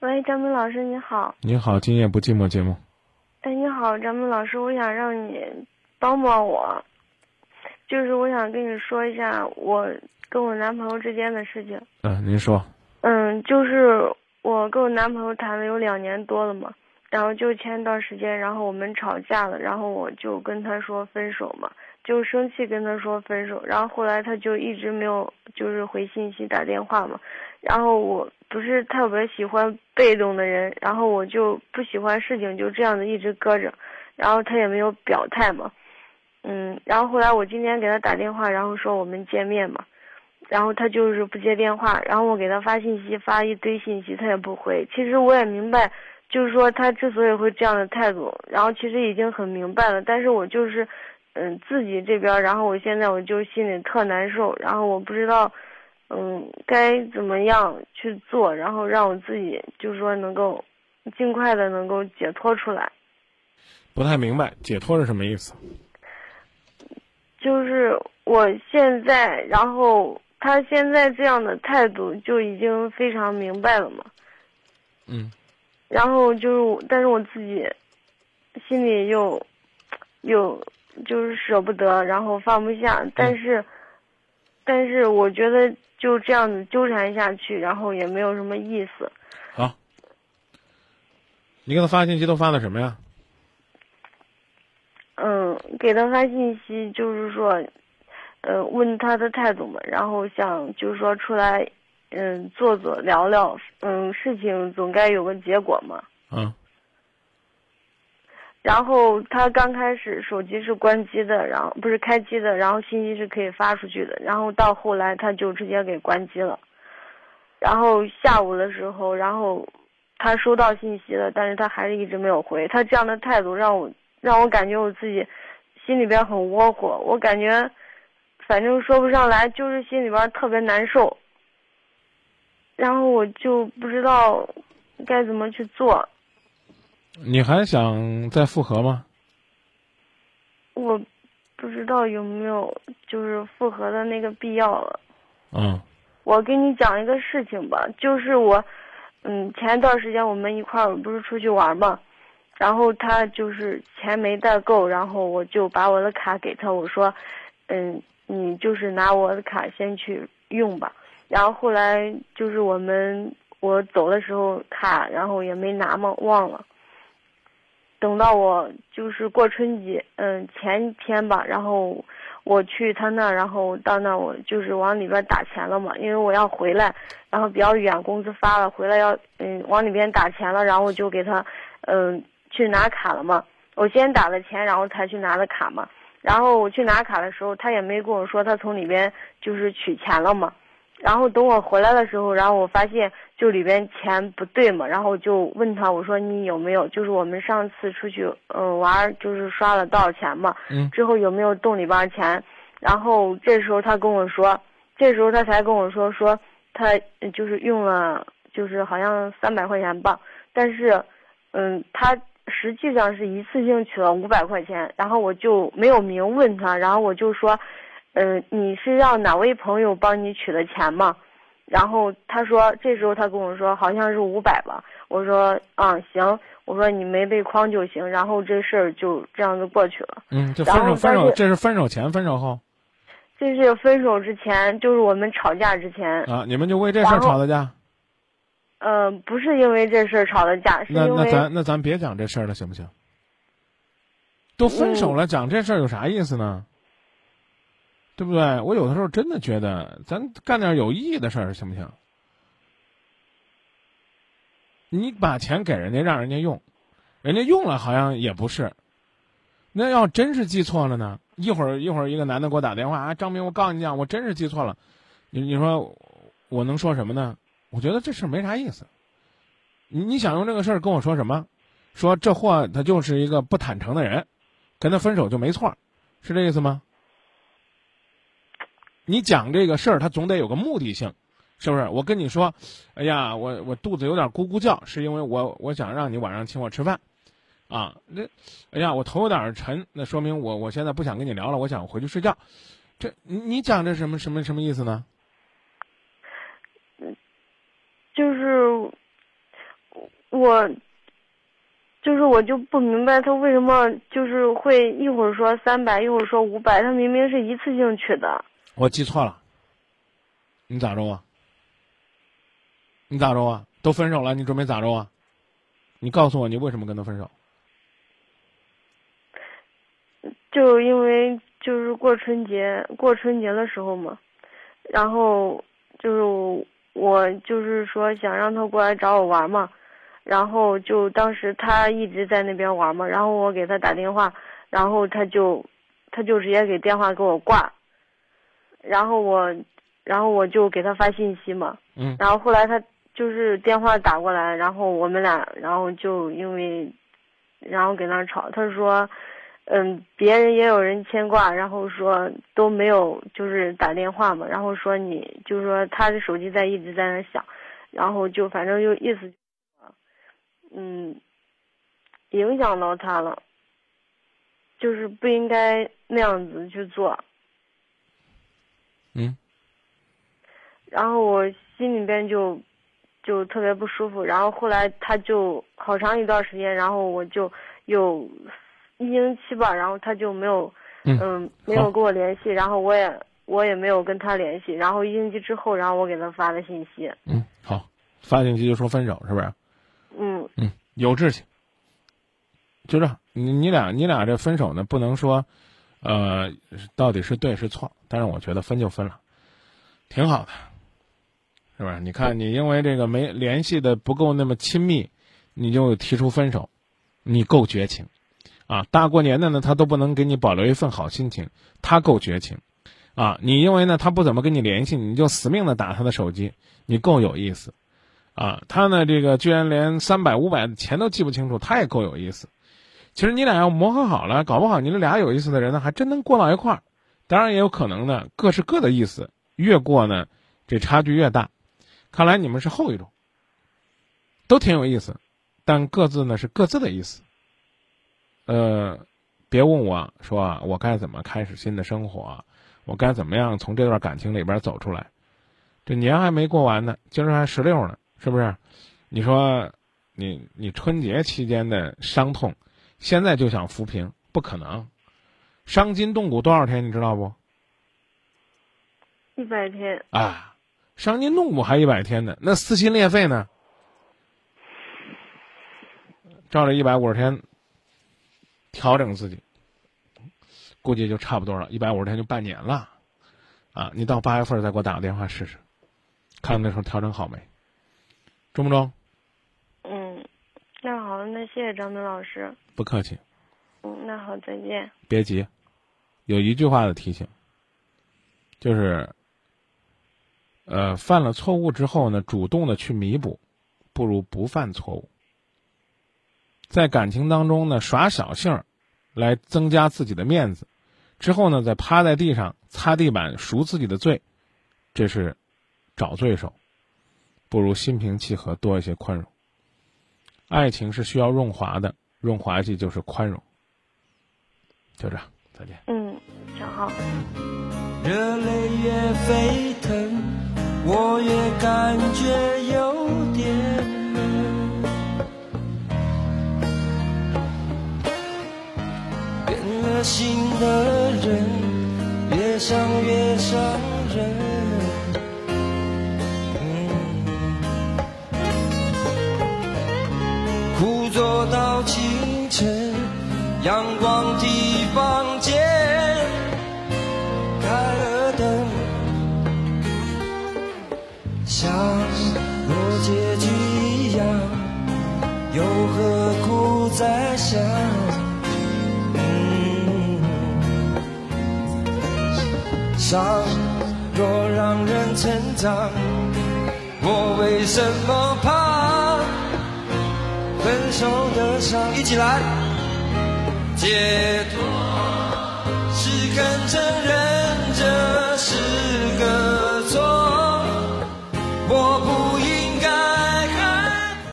喂，张明老师你好。你好，今夜不寂寞节目。哎，你好，张明老师，我想让你帮帮我，就是我想跟你说一下我跟我男朋友之间的事情。嗯，您说。嗯，就是我跟我男朋友谈了有两年多了嘛，然后就前一段时间，然后我们吵架了，然后我就跟他说分手嘛，就生气跟他说分手，然后后来他就一直没有就是回信息打电话嘛。然后我不是特别喜欢被动的人，然后我就不喜欢事情就这样子一直搁着，然后他也没有表态嘛，嗯，然后后来我今天给他打电话，然后说我们见面嘛，然后他就是不接电话，然后我给他发信息发一堆信息他也不回，其实我也明白，就是说他之所以会这样的态度，然后其实已经很明白了，但是我就是，嗯，自己这边，然后我现在我就心里特难受，然后我不知道。嗯，该怎么样去做，然后让我自己就是说能够尽快的能够解脱出来。不太明白解脱是什么意思？就是我现在，然后他现在这样的态度就已经非常明白了嘛。嗯。然后就是，但是我自己心里又又就是舍不得，然后放不下，但是但是我觉得。就这样子纠缠下去，然后也没有什么意思。好，你给他发信息都发的什么呀？嗯，给他发信息就是说，呃，问他的态度嘛，然后想就是说出来，嗯，坐坐聊聊，嗯，事情总该有个结果嘛。嗯。然后他刚开始手机是关机的，然后不是开机的，然后信息是可以发出去的。然后到后来他就直接给关机了。然后下午的时候，然后他收到信息了，但是他还是一直没有回。他这样的态度让我让我感觉我自己心里边很窝火，我感觉反正说不上来，就是心里边特别难受。然后我就不知道该怎么去做。你还想再复合吗？我不知道有没有就是复合的那个必要了。嗯。我给你讲一个事情吧，就是我，嗯，前一段时间我们一块儿不是出去玩嘛，然后他就是钱没带够，然后我就把我的卡给他，我说，嗯，你就是拿我的卡先去用吧。然后后来就是我们我走的时候卡，然后也没拿嘛，忘了。等到我就是过春节，嗯，前一天吧，然后我去他那，然后到那我就是往里边打钱了嘛，因为我要回来，然后比较远，工资发了，回来要嗯往里边打钱了，然后我就给他嗯去拿卡了嘛。我先打了钱，然后才去拿的卡嘛。然后我去拿卡的时候，他也没跟我说他从里边就是取钱了嘛。然后等我回来的时候，然后我发现就里边钱不对嘛，然后就问他，我说你有没有，就是我们上次出去嗯玩，就是刷了多少钱嘛，嗯，之后有没有动里边钱？然后这时候他跟我说，这时候他才跟我说说他就是用了，就是好像三百块钱吧，但是，嗯，他实际上是一次性取了五百块钱，然后我就没有明问他，然后我就说。嗯，你是让哪位朋友帮你取的钱吗？然后他说，这时候他跟我说好像是五百吧。我说，啊，行，我说你没被诓就行。然后这事儿就这样子过去了。嗯，就分手分手，这是分手前分手后？这是分手之前，就是我们吵架之前。啊，你们就为这事儿吵的架？嗯，不是因为这事儿吵的架，是因为那那咱那咱别讲这事儿了，行不行？都分手了，讲这事儿有啥意思呢？对不对？我有的时候真的觉得，咱干点有意义的事儿行不行？你把钱给人家，让人家用，人家用了好像也不是。那要真是记错了呢？一会儿一会儿，一个男的给我打电话啊，张明，我告诉你讲，我真是记错了。你你说我能说什么呢？我觉得这事没啥意思。你你想用这个事儿跟我说什么？说这货他就是一个不坦诚的人，跟他分手就没错，是这意思吗？你讲这个事儿，他总得有个目的性，是不是？我跟你说，哎呀，我我肚子有点咕咕叫，是因为我我想让你晚上请我吃饭，啊，那，哎呀，我头有点沉，那说明我我现在不想跟你聊了，我想回去睡觉。这你你讲这什么什么什么意思呢？就是我就是我就不明白他为什么就是会一会儿说三百，一会儿说五百，他明明是一次性取的。我记错了，你咋着啊？你咋着啊？都分手了，你准备咋着啊？你告诉我，你为什么跟他分手？就因为就是过春节，过春节的时候嘛，然后就是我就是说想让他过来找我玩嘛，然后就当时他一直在那边玩嘛，然后我给他打电话，然后他就他就直接给电话给我挂，然后我然后我就给他发信息嘛，嗯然后后来他就是电话打过来，然后我们俩然后就因为然后跟那吵，他说。嗯，别人也有人牵挂，然后说都没有，就是打电话嘛，然后说你就是说他的手机在一直在那响，然后就反正就意思，嗯，影响到他了，就是不应该那样子去做。嗯。然后我心里边就就特别不舒服，然后后来他就好长一段时间，然后我就有。一星期吧，然后他就没有，嗯，没有跟我联系，然后我也我也没有跟他联系，然后一星期之后，然后我给他发的信息。嗯，好，发信息就说分手是不是？嗯嗯，有志气。就这，你你俩你俩这分手呢，不能说，呃，到底是对是错，但是我觉得分就分了，挺好的，是不是？你看你因为这个没联系的不够那么亲密，你就提出分手，你够绝情。啊，大过年的呢，他都不能给你保留一份好心情，他够绝情，啊，你因为呢他不怎么跟你联系，你就死命的打他的手机，你够有意思，啊，他呢这个居然连三百五百的钱都记不清楚，他也够有意思。其实你俩要磨合好了，搞不好你们俩有意思的人呢，还真能过到一块儿。当然也有可能呢，各是各的意思，越过呢这差距越大。看来你们是后一种，都挺有意思，但各自呢是各自的意思。呃，别问我说我该怎么开始新的生活，我该怎么样从这段感情里边走出来？这年还没过完呢，今儿还十六呢，是不是？你说，你你春节期间的伤痛，现在就想扶贫，不可能。伤筋动骨多少天，你知道不？一百天。啊，伤筋动骨还一百天呢，那撕心裂肺呢？照着一百五十天。调整自己，估计就差不多了，一百五十天就半年了，啊！你到八月份再给我打个电话试试，看那时候调整好没？中不中？那谢谢张明老师。不客气。嗯，那好，再见。别急，有一句话的提醒，就是，呃，犯了错误之后呢，主动的去弥补，不如不犯错误。在感情当中呢，耍小性儿，来增加自己的面子，之后呢，再趴在地上擦地板赎自己的罪，这是找罪受，不如心平气和，多一些宽容。爱情是需要润滑的，润滑剂就是宽容。就这样，再见。嗯，小好。热泪越沸腾，我越感觉有点。变了心的人越想越伤人，阳光的房间，开了灯，像若结局一样，又何苦再想？伤若让人成长，我为什么怕分手的伤？一起来，解脱是肯承认。